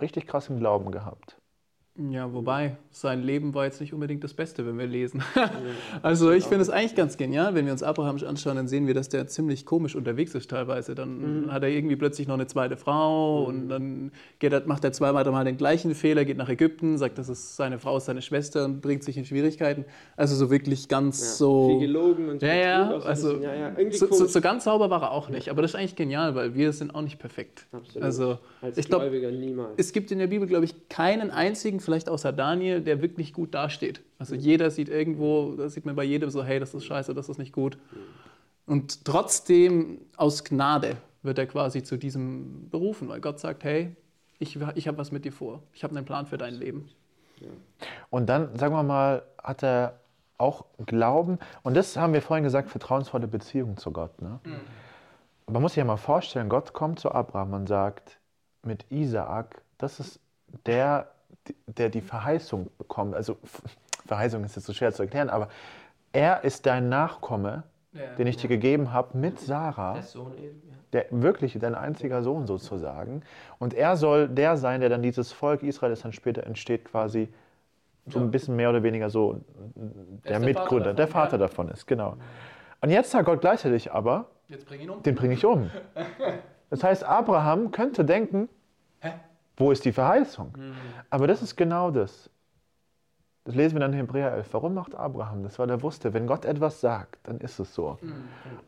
Speaker 1: richtig krass im Glauben gehabt.
Speaker 3: Ja, wobei, sein Leben war jetzt nicht unbedingt das Beste, wenn wir lesen. also ich finde es eigentlich ganz genial, wenn wir uns Abraham anschauen, dann sehen wir, dass der ziemlich komisch unterwegs ist teilweise. Dann hat er irgendwie plötzlich noch eine zweite Frau und dann geht er, macht er zweimal mal den gleichen Fehler, geht nach Ägypten, sagt, das ist seine Frau, ist seine Schwester und bringt sich in Schwierigkeiten. Also so wirklich ganz so...
Speaker 2: Viel gelogen und
Speaker 3: Ja, ja, also
Speaker 2: ja, ja.
Speaker 3: So, so, so ganz sauber war er auch nicht. Aber das ist eigentlich genial, weil wir sind auch nicht perfekt.
Speaker 2: Absolut.
Speaker 3: Also
Speaker 2: Als
Speaker 3: ich glaube,
Speaker 2: Gläubiger niemals.
Speaker 3: es gibt in der Bibel, glaube ich, keinen einzigen, vielleicht außer Daniel, der wirklich gut dasteht. Also jeder sieht irgendwo, da sieht man bei jedem so, hey, das ist scheiße, das ist nicht gut. Und trotzdem aus Gnade wird er quasi zu diesem berufen, weil Gott sagt, hey, ich, ich habe was mit dir vor. Ich habe einen Plan für dein Leben.
Speaker 1: Und dann, sagen wir mal, hat er auch Glauben. Und das haben wir vorhin gesagt, vertrauensvolle Beziehung zu Gott. Ne? Man muss sich ja mal vorstellen, Gott kommt zu Abraham und sagt, mit Isaak, das ist der, der die Verheißung bekommt. Also Verheißung ist jetzt so schwer zu erklären, aber er ist dein Nachkomme,
Speaker 3: Ja.
Speaker 1: den ich dir gegeben habe mit Sarah.
Speaker 2: Der Sohn eben, ja.
Speaker 1: der wirklich dein einziger Sohn sozusagen. Und er soll der sein, der dann dieses Volk Israel, das dann später entsteht, quasi so ein bisschen mehr oder weniger so der,
Speaker 3: der
Speaker 1: Mitgründer, der Vater
Speaker 3: ja.
Speaker 1: davon ist, genau. Und jetzt sagt Gott gleichzeitig aber,
Speaker 3: um.
Speaker 1: den bringe ich um. Das heißt, Abraham könnte denken, wo ist die Verheißung? Aber das ist genau das. Das lesen wir dann in Hebräer 11. Warum macht Abraham das? Weil er wusste, wenn Gott etwas sagt, dann ist es so.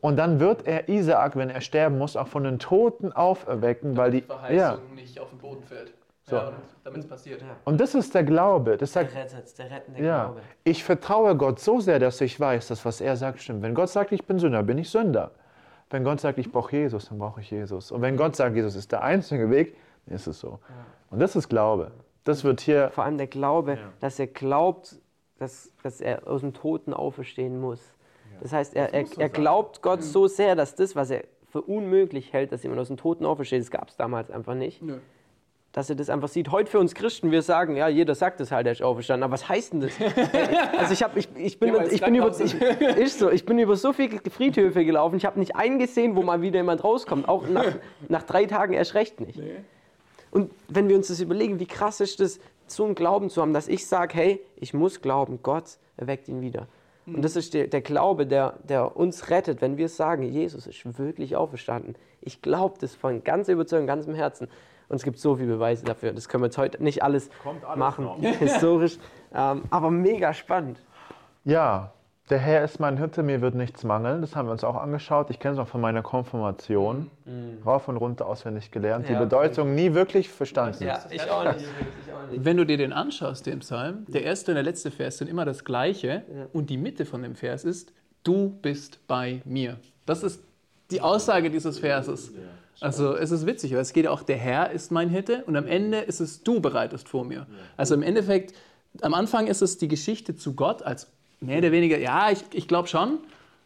Speaker 1: Und dann wird er Isaak, wenn er sterben muss, auch von den Toten auferwecken, weil die.
Speaker 3: Verheißung
Speaker 1: Ja.
Speaker 3: nicht auf den Boden fällt.
Speaker 1: So.
Speaker 3: Ja, und damit es passiert.
Speaker 1: Und das ist der Glaube. Das sagt,
Speaker 2: Der rettet, der rettende
Speaker 1: ja,
Speaker 2: Glaube.
Speaker 1: ich vertraue Gott so sehr, dass ich weiß, dass was er sagt stimmt. Wenn Gott sagt, ich bin Sünder, bin ich Sünder. Wenn Gott sagt, ich brauche Jesus, dann brauche ich Jesus. Und wenn Gott sagt, Jesus ist der einzige Weg, ist es so. Und das ist Glaube. Das wird hier
Speaker 2: Vor allem der Glaube, dass er glaubt, dass, dass er aus dem Toten auferstehen muss. Das heißt, er, er, er glaubt Gott so sehr, dass das, was er für unmöglich hält, dass jemand aus dem Toten aufersteht, das gab es damals einfach nicht.
Speaker 3: Nö.
Speaker 2: Dass er das einfach sieht. Heute für uns Christen, wir sagen, ja, jeder sagt es halt, er ist auferstanden. Aber was heißt denn das? also ich, hab, ich, ich, bin,
Speaker 3: Ja,
Speaker 2: ich, bin über, ich, ist so, ich bin über so viele Friedhöfe gelaufen, ich habe nicht einen gesehen, wo mal wieder jemand rauskommt. Auch nach, nach drei Tagen erst recht nicht. Und wenn wir uns das überlegen, wie krass ist das, so einen Glauben zu haben, dass ich sage, hey, ich muss glauben, Gott erweckt ihn wieder. Und das ist der, der Glaube, der, der uns rettet, wenn wir sagen, Jesus ist wirklich auferstanden. Ich glaube das von ganzer Überzeugung, ganzem Herzen. Und es gibt so viele Beweise dafür. Das können wir jetzt heute nicht alles, machen, historisch. Ähm, aber mega spannend.
Speaker 1: Ja, der Herr ist mein Hirte, mir wird nichts mangeln. Das haben wir uns auch angeschaut. Ich kenne es noch von meiner Konfirmation. Rauf und runter auswendig gelernt. Die
Speaker 2: Ja.
Speaker 1: Bedeutung nie wirklich verstanden.
Speaker 2: ich auch nicht. Ich auch nicht.
Speaker 3: Wenn du dir den anschaust, den Psalm, der erste und der letzte Vers sind immer das gleiche und die Mitte von dem Vers ist, du bist bei mir. Das ist die Aussage dieses Verses. Also es ist witzig, weil es geht auch, der Herr ist mein Hirte und am Ende ist es, du bereitest vor mir. Also im Endeffekt, am Anfang ist es die Geschichte zu Gott als mehr oder weniger, ja, ich, ich glaube schon,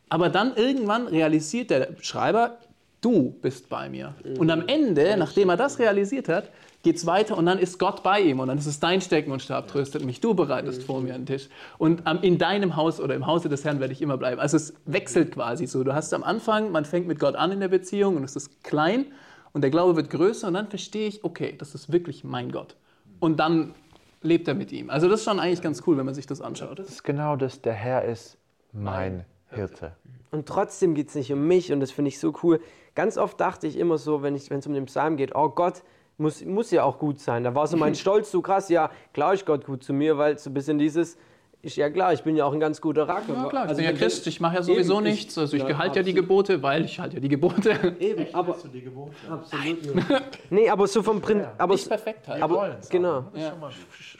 Speaker 3: aber dann irgendwann realisiert der Schreiber, du bist bei mir. Und am Ende, nachdem er das realisiert hat, geht es weiter und dann ist Gott bei ihm und dann ist es dein Stecken und Stab tröstet mich. Du bereitest vor mir einen Tisch. Und in deinem Haus oder im Hause des Herrn werde ich immer bleiben. Also es wechselt quasi so. Du hast am Anfang, man fängt mit Gott an in der Beziehung und es ist klein und der Glaube wird größer und dann verstehe ich, okay, das ist wirklich mein Gott. Und dann lebt er mit ihm. Also das ist schon eigentlich ganz cool, wenn man sich das anschaut.
Speaker 1: Das ist genau das, der Herr ist mein Hirte.
Speaker 2: Und trotzdem geht es nicht um mich und das finde ich so cool. Ganz oft dachte ich immer so, wenn es um den Psalm geht, oh Gott muss, muss ja auch gut sein. Da war so mein Stolz so krass, ja, klar ist Gott gut zu mir, weil so ein bisschen dieses, ist ja klar, ich bin ja auch ein ganz guter Racker.
Speaker 3: Ja klar, ich
Speaker 2: also
Speaker 3: bin ja Christ, ich mache ja sowieso
Speaker 2: Eben, ich-
Speaker 3: nichts. Also ich
Speaker 2: ja,
Speaker 3: gehalte ja die. Gebote, weil ich halte ja die Gebote.
Speaker 2: Eben, aber absolut nicht. Nee, aber so vom Prinzip, aber,
Speaker 3: Nicht perfekt halt.
Speaker 2: aber genau,
Speaker 3: Ja.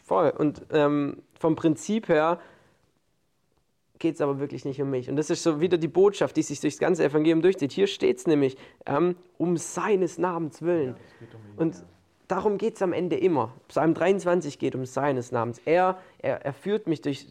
Speaker 2: voll. Und ähm, vom Prinzip her geht es aber wirklich nicht um mich. Und das ist so wieder die Botschaft, die sich durchs ganze Evangelium durchzieht. Hier steht es nämlich, ähm, um seines Namens willen. Und darum geht es am Ende immer. Psalm 23 geht um seines Namens. Er, er, er führt mich durch,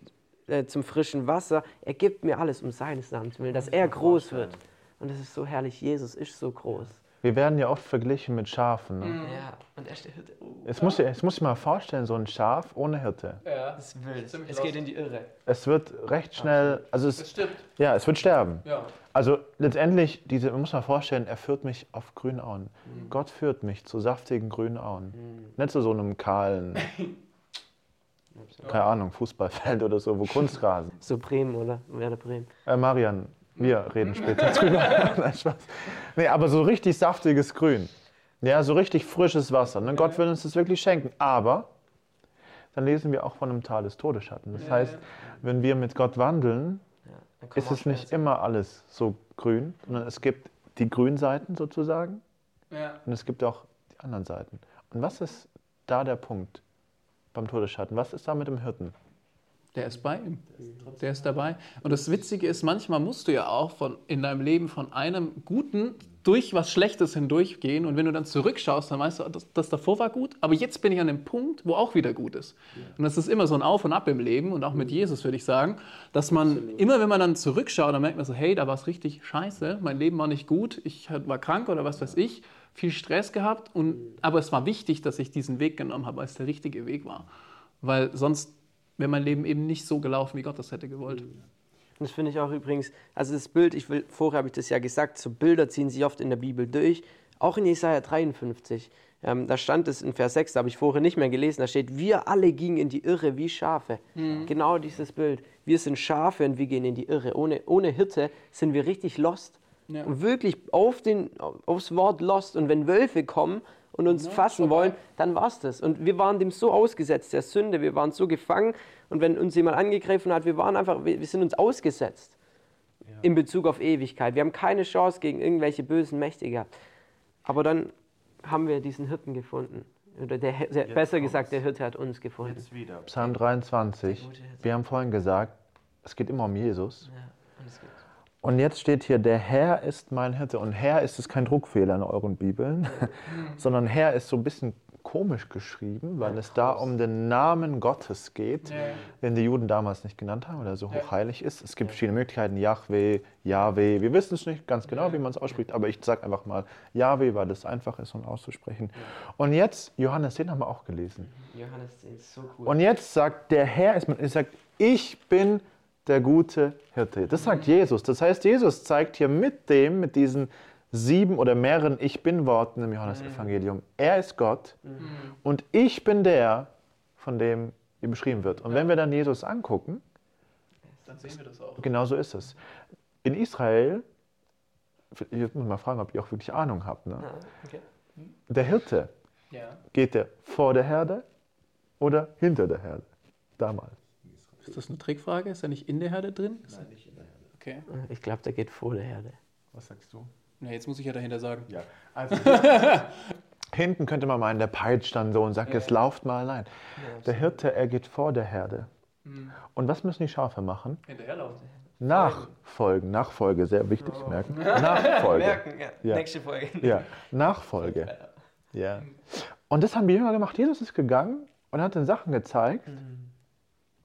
Speaker 2: äh, zum frischen Wasser. Er gibt mir alles um seines Namens willen, dass er groß wird. Und das ist so herrlich. Jesus ist so groß.
Speaker 1: Wir werden ja oft verglichen mit Schafen. Ne?
Speaker 2: Ja, und er ist der Hirte. Oh,
Speaker 1: Jetzt, muss ich, jetzt muss ich mal vorstellen, so ein Schaf ohne Hirte.
Speaker 3: Ja,
Speaker 2: das ist wild. Es geht in die Irre.
Speaker 1: Es wird recht schnell, also
Speaker 3: das
Speaker 1: es,
Speaker 3: stimmt.
Speaker 1: ja, es wird sterben.
Speaker 3: Ja.
Speaker 1: Also letztendlich, diese, man muss mal vorstellen, er führt mich auf grünen Auen. Gott führt mich zu saftigen grünen Auen. Nicht zu so einem kahlen, keine Ahnung, Fußballfeld oder so, wo Kunstrasen.
Speaker 2: So Bremen, oder? Werder Bremen.
Speaker 1: Äh, Marian, wir reden später drüber. Nein, Spaß. Nee, aber so richtig saftiges Grün. Ja, so richtig frisches Wasser. Ne? Gott will uns das wirklich schenken. Aber dann lesen wir auch von einem Tal des Todesschatten. Das heißt, wenn wir mit Gott wandeln, ist es nicht immer alles so grün, sondern es gibt die grünen Seiten sozusagen und es gibt auch die anderen Seiten. Und was ist da der Punkt beim Todesschatten? Was ist da mit dem Hirten?
Speaker 3: Der ist bei ihm. Der ist dabei. Und das Witzige ist, manchmal musst du ja auch von, in deinem Leben von einem Guten durch was Schlechtes hindurchgehen. Und wenn du dann zurückschaust, dann weißt du, das, das davor war gut, aber jetzt bin ich an dem Punkt, wo auch wieder gut ist. Und das ist immer so ein Auf und Ab im Leben und auch mit Jesus würde ich sagen, dass man immer, wenn man dann zurückschaut, dann merkt man so, hey, da war es richtig scheiße, mein Leben war nicht gut, ich war krank oder was weiß ich, viel Stress gehabt. Und, aber es war wichtig, dass ich diesen Weg genommen habe, weil es der richtige Weg war. Weil sonst wäre mein Leben eben nicht so gelaufen, wie Gott das hätte gewollt.
Speaker 2: Und das finde ich auch übrigens, also das Bild, ich will, vorher habe ich das ja gesagt, so Bilder ziehen sich oft in der Bibel durch. Auch in Jesaja 53, ähm, da stand es in Vers 6, da habe ich vorher nicht mehr gelesen, da steht, wir alle gingen in die Irre wie Schafe. Genau dieses Bild. Wir sind Schafe und wir gehen in die Irre. Ohne, ohne Hirte sind wir richtig lost.
Speaker 3: Ja.
Speaker 2: Und wirklich auf den, aufs Wort lost. Und wenn Wölfe kommen und uns fassen wollen, dann war's das. Und wir waren dem so ausgesetzt, der Sünde, wir waren so gefangen. Und wenn uns jemand angegriffen hat, wir waren einfach, wir, wir sind uns ausgesetzt in Bezug auf Ewigkeit. Wir haben keine Chance gegen irgendwelche bösen Mächte gehabt. Aber dann haben wir diesen Hirten gefunden. Oder der, der, besser gesagt, der Hirte hat uns gefunden.
Speaker 1: wieder. Psalm 23. Wir haben vorhin gesagt, es geht immer um Jesus.
Speaker 2: Ja, und es geht.
Speaker 1: Und jetzt steht hier, der Herr ist mein Hirte. Und Herr ist es kein Druckfehler in euren Bibeln, sondern Herr ist so ein bisschen komisch geschrieben, weil es da um den Namen Gottes geht,
Speaker 3: Ja.
Speaker 1: den die Juden damals nicht genannt haben, weil er so hochheilig ist. Es gibt verschiedene Möglichkeiten, Yahweh, Yahweh. Wir wissen es nicht ganz genau, wie man es ausspricht, aber ich sage einfach mal Yahweh, weil es einfach ist, um auszusprechen. Und jetzt, Johannes, den haben wir auch gelesen.
Speaker 2: Johannes 10 ist so cool.
Speaker 1: Und jetzt sagt der Herr, ist- sagt, ich bin der gute Hirte. Das sagt Jesus. Das heißt, Jesus zeigt hier mit dem, mit diesen sieben oder mehreren Ich Bin-Worten im Johannesevangelium, er ist Gott und ich bin der, von dem hier beschrieben wird. Und wenn wir dann Jesus angucken,
Speaker 3: Dann sehen wir das auch.
Speaker 1: genau so ist es. In Israel, ich muss mal fragen, ob ihr auch wirklich Ahnung habt, ne?
Speaker 2: Ah, okay.
Speaker 1: der Hirte,
Speaker 3: Ja.
Speaker 1: geht der vor der Herde oder hinter der Herde? Damals.
Speaker 3: Ist das eine Trickfrage? Ist er nicht in der Herde drin? Nein, nicht in der Herde. Okay.
Speaker 2: Ich glaube, der geht vor der Herde.
Speaker 1: Was sagst du?
Speaker 3: Na, jetzt muss ich ja dahinter sagen.
Speaker 1: Ja, also hinten könnte man meinen, der peitscht dann so und sagt, jetzt lauft mal allein. Der Hirte, er geht vor der Herde. Und was müssen die Schafe machen?
Speaker 3: Hinterherlaufen.
Speaker 1: Nachfolgen, Nachfolge, sehr wichtig, merken. Nachfolge.
Speaker 2: ja.
Speaker 1: Ja.
Speaker 2: Nächste Folge.
Speaker 1: Ja, Nachfolge. Ja. Und das haben die Jünger gemacht. Jesus ist gegangen und hat den Sachen gezeigt.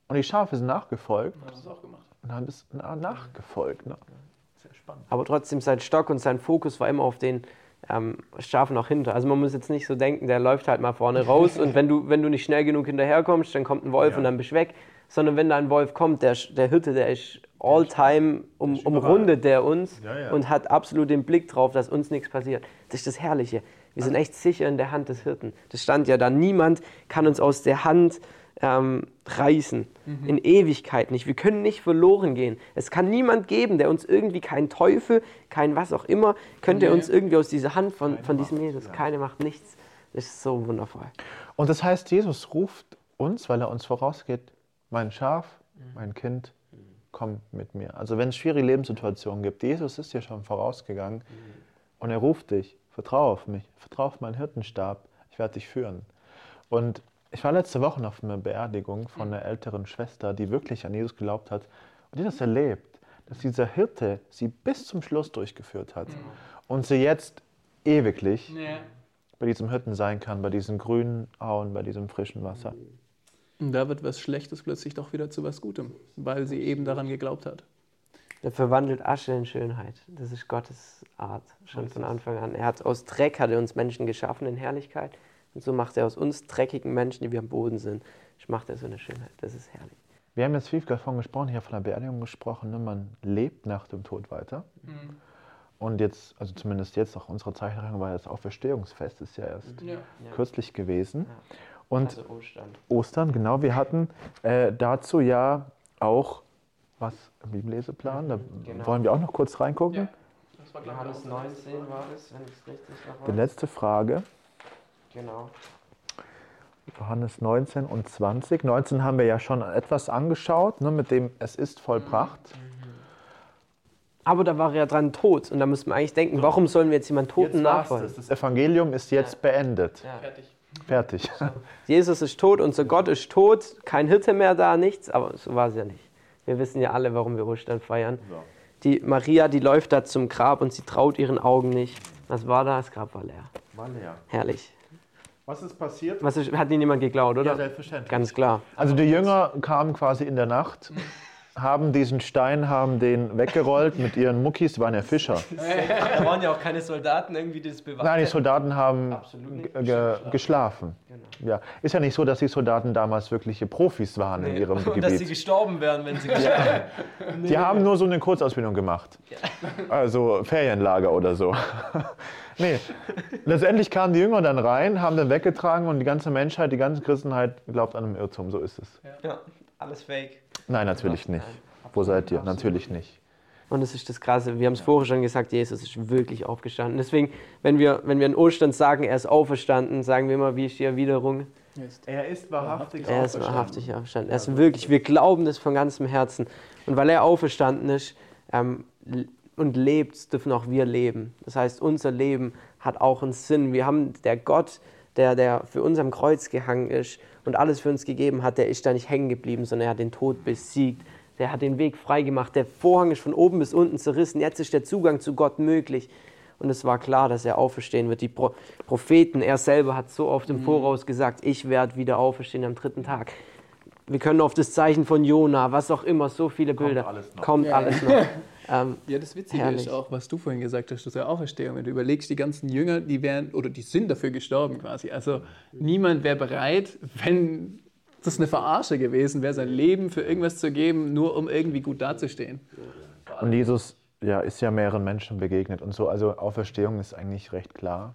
Speaker 1: Und die Schafe sind nachgefolgt
Speaker 3: Hat das auch gemacht.
Speaker 1: und haben es na- nachgefolgt. Ne? Sehr spannend.
Speaker 2: Aber trotzdem sein Stock und sein Fokus war immer auf den ähm, Schafen auch hinter. Also man muss jetzt nicht so denken, der läuft halt mal vorne raus und wenn du, wenn du nicht schnell genug hinterherkommst, dann kommt ein Wolf
Speaker 1: Ja.
Speaker 2: und dann bist du weg. Sondern wenn da ein Wolf kommt, der, der Hirte, der ist all time, um, umrundet der uns
Speaker 1: Ja, ja.
Speaker 2: und hat absolut den Blick drauf, dass uns nichts passiert. Das ist das Herrliche. Wir sind echt sicher in der Hand des Hirten. Das stand ja da. Niemand kann uns aus der Hand ähm, reißen. In Ewigkeit nicht. Wir können nicht verloren gehen. Es kann niemand geben, der uns irgendwie, kein Teufel, kein was auch immer, könnte
Speaker 3: Nee.
Speaker 2: uns irgendwie aus dieser Hand von, von diesem Jesus. Keine macht nichts. Das ist so wundervoll.
Speaker 1: Und das heißt, Jesus ruft uns, weil er uns vorausgeht, mein Schaf, mein Kind, komm mit mir. Also wenn es schwierige Lebenssituationen gibt, Jesus ist dir schon vorausgegangen und er ruft dich, vertraue auf mich, vertraue auf meinen Hirtenstab, ich werde dich führen. Und ich war letzte Woche auf einer Beerdigung von einer älteren Schwester, die wirklich an Jesus geglaubt hat und die das erlebt, dass dieser Hirte sie bis zum Schluss durchgeführt hat und sie jetzt ewiglich
Speaker 3: Ja.
Speaker 1: bei diesem Hirten sein kann, bei diesen grünen Auen, bei diesem frischen Wasser.
Speaker 3: Und da wird was Schlechtes plötzlich doch wieder zu was Gutem, weil sie eben daran geglaubt hat.
Speaker 2: Er verwandelt Asche in Schönheit. Das ist Gottes Art, schon von Anfang an. Er hat aus Dreck hat er uns Menschen geschaffen in Herrlichkeit. Und so macht er aus uns dreckigen Menschen, die wir am Boden sind, macht er so eine Schönheit. Das ist herrlich.
Speaker 1: Wir haben jetzt viel davon gesprochen, hier von der Beerdigung gesprochen, ne? man lebt nach dem Tod weiter. Und jetzt, also zumindest jetzt auch unsere Zeichnung, weil das Auferstehungsfest ist ja erst
Speaker 3: Ja.
Speaker 1: kürzlich gewesen. Und
Speaker 2: Also Ostern.
Speaker 1: Ostern, genau, wir hatten äh, dazu ja auch was im Bibelleseplan. Da
Speaker 2: Genau.
Speaker 1: wollen wir auch noch kurz reingucken.
Speaker 3: Ja. Das war, glaub ich,
Speaker 2: Johannes
Speaker 3: auch-
Speaker 2: 19 war das, wenn ich es richtig noch
Speaker 1: Die
Speaker 2: weiß.
Speaker 1: letzte Frage,
Speaker 2: Genau.
Speaker 1: Johannes 19 und 20. 19 haben wir ja schon etwas angeschaut, ne, mit dem es ist vollbracht.
Speaker 2: Aber da war er ja dran tot. Und da müsste man eigentlich denken, warum sollen wir jetzt jemanden Toten nachfolgen?
Speaker 1: Das Evangelium ist jetzt beendet.
Speaker 2: Ja.
Speaker 3: Fertig.
Speaker 1: Fertig.
Speaker 2: Jesus ist tot, unser Gott ist tot, kein Hirte mehr da, nichts, aber so war es ja nicht. Wir wissen ja alle, warum wir Ostern feiern. Die Maria, die läuft da zum Grab und sie traut ihren Augen nicht. Was war da? Das Grab war leer. Herrlich.
Speaker 1: Was ist passiert?
Speaker 2: Was ist, hat ihnen jemand geklaut, oder?
Speaker 1: Ja, selbstverständlich.
Speaker 2: Ganz klar.
Speaker 1: Also die Jünger kamen quasi in der Nacht, haben diesen Stein, haben den weggerollt mit ihren Muckis, waren ja Fischer.
Speaker 2: Da waren ja auch keine Soldaten irgendwie, die das bewacht
Speaker 1: Nein, die Soldaten haben ge geschlafen. Ja. Ist ja nicht so, dass die Soldaten damals wirkliche Profis waren in ihrem
Speaker 2: Und dass sie
Speaker 1: Gebiet.
Speaker 2: gestorben wären, wenn sie gestorben
Speaker 1: Die haben nur so eine Kurzausbildung gemacht. Also Ferienlager oder so. nee, letztendlich kamen die Jünger dann rein, haben den weggetragen und die ganze Menschheit, die ganze Christenheit glaubt an einem Irrtum. So ist es.
Speaker 2: Ja, alles fake.
Speaker 1: Nein, natürlich nicht. Wo seid ihr? Natürlich nicht.
Speaker 2: Und das ist das Krasse. Wir haben es vorher schon gesagt, Jesus ist wirklich aufgestanden. Deswegen, wenn wir, wenn wir in Ostern sagen, er ist auferstanden, sagen wir immer, wie ist die Erwiderung?
Speaker 1: Er ist wahrhaftig
Speaker 2: Er ist wahrhaftig auferstanden. Er ist wirklich, wir glauben das von ganzem Herzen. Und weil er auferstanden ist ähm, und lebt, dürfen auch wir leben. Das heißt, unser Leben hat auch einen Sinn. Wir haben der Gott, der, der für uns am Kreuz gehangen ist und alles für uns gegeben hat, der ist da nicht hängen geblieben, sondern er hat den Tod besiegt. Der hat den Weg freigemacht. Der Vorhang ist von oben bis unten zerrissen. Jetzt ist der Zugang zu Gott möglich. Und es war klar, dass er auferstehen wird. Die Pro Propheten, er selber hat so oft im Voraus gesagt, ich werde wieder auferstehen am dritten Tag. Wir können auf das Zeichen von Jona, was auch immer, so viele Bilder.
Speaker 1: alles noch.
Speaker 2: Kommt alles noch. ähm,
Speaker 3: Ja, das Witzige
Speaker 2: Herrlich.
Speaker 3: ist auch, was du vorhin gesagt hast, das ist ja Auferstehung. Wenn du überlegst, die ganzen Jünger, die wären, oder die sind dafür gestorben quasi. Also niemand wäre bereit, wenn das eine Verarsche gewesen wäre, sein Leben für irgendwas zu geben, nur um irgendwie gut dazustehen.
Speaker 1: Und Jesus ja, ist ja mehreren Menschen begegnet und so. Also Auferstehung ist eigentlich recht klar.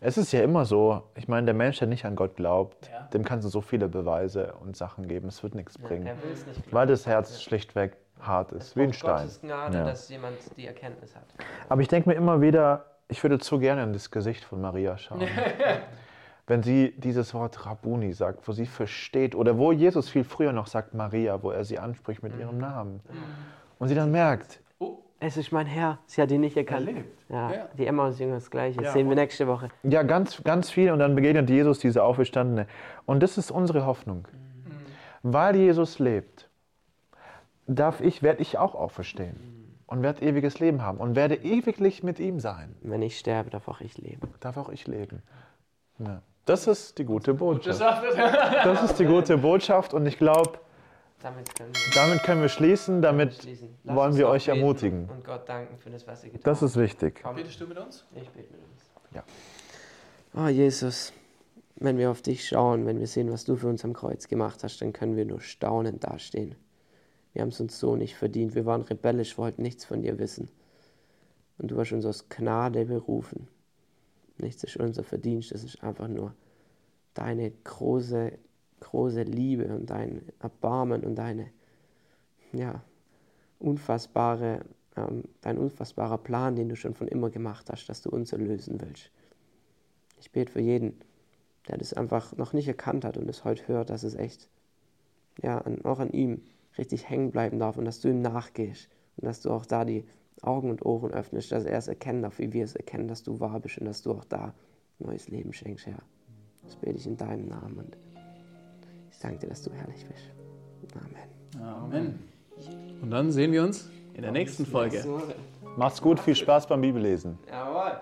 Speaker 1: Es ist ja immer so, ich meine, der Mensch, der nicht an Gott glaubt,
Speaker 3: Ja.
Speaker 1: dem kannst du so viele Beweise und Sachen geben, es wird nichts bringen.
Speaker 2: will es nicht.
Speaker 1: Weil das Herz schlichtweg hart ist, wie ein Stein.
Speaker 2: Gottes Gnade,
Speaker 1: Ja.
Speaker 2: dass jemand die Erkenntnis hat.
Speaker 1: Aber ich denke mir immer wieder, ich würde zu gerne in das Gesicht von Maria schauen. Wenn sie dieses Wort Rabuni sagt, wo sie versteht, oder wo Jesus viel früher noch sagt Maria, wo er sie anspricht mit ihrem Namen. Und sie dann merkt,
Speaker 2: Es ist mein Herr. Sie hat ihn nicht erkannt. Ja,
Speaker 3: Ja.
Speaker 2: Die Emmaus-Jünger das Gleiche. Das
Speaker 1: Ja,
Speaker 2: sehen wir
Speaker 1: und-
Speaker 2: nächste Woche.
Speaker 1: Ja, ganz, ganz viel. Und dann begegnet Jesus diese Auferstandene. Und das ist unsere Hoffnung. Weil Jesus lebt, darf ich, werde ich auch auferstehen. Und werde ewiges Leben haben. Und werde ewiglich mit ihm sein.
Speaker 2: Wenn ich sterbe, darf auch ich leben.
Speaker 1: Darf auch ich leben. Ja. Das ist die gute Botschaft. Das ist die gute Botschaft. Und ich glaube,
Speaker 2: Damit können wir
Speaker 1: damit können wir schließen. Damit
Speaker 2: schließen.
Speaker 1: Wollen wir euch ermutigen.
Speaker 2: Und Gott danken für das, was ihr getan
Speaker 1: Das ist wichtig.
Speaker 2: habt.
Speaker 3: Betest du mit uns?
Speaker 2: Ich bete mit uns.
Speaker 1: Ja.
Speaker 2: Oh Jesus, wenn wir auf dich schauen, wenn wir sehen, was du für uns am Kreuz gemacht hast, dann können wir nur staunend dastehen. Wir haben es uns so nicht verdient. Wir waren rebellisch, wollten nichts von dir wissen. Und du hast uns aus Gnade berufen. Nichts ist unser Verdienst, es ist einfach nur deine große, große Liebe und dein Erbarmen und deine, ja, unfassbare, ähm, dein unfassbarer Plan, den du schon von immer gemacht hast, dass du uns erlösen willst. Ich bete für jeden, der das einfach noch nicht erkannt hat und es heute hört, dass es echt, ja, auch an ihm richtig hängen bleiben darf und dass du ihm nachgehst und dass du auch da die Augen und Ohren öffnest, dass er es erkennen darf, wie wir es erkennen, dass du wahr bist und dass du auch da neues Leben schenkst, Herr. Das bete ich in deinem Namen und ich danke dir, dass du herrlich bist. Amen.
Speaker 3: Amen. Und dann sehen wir uns in der nächsten Folge.
Speaker 1: Macht's gut, viel Spaß beim Bibellesen.
Speaker 2: Jawohl.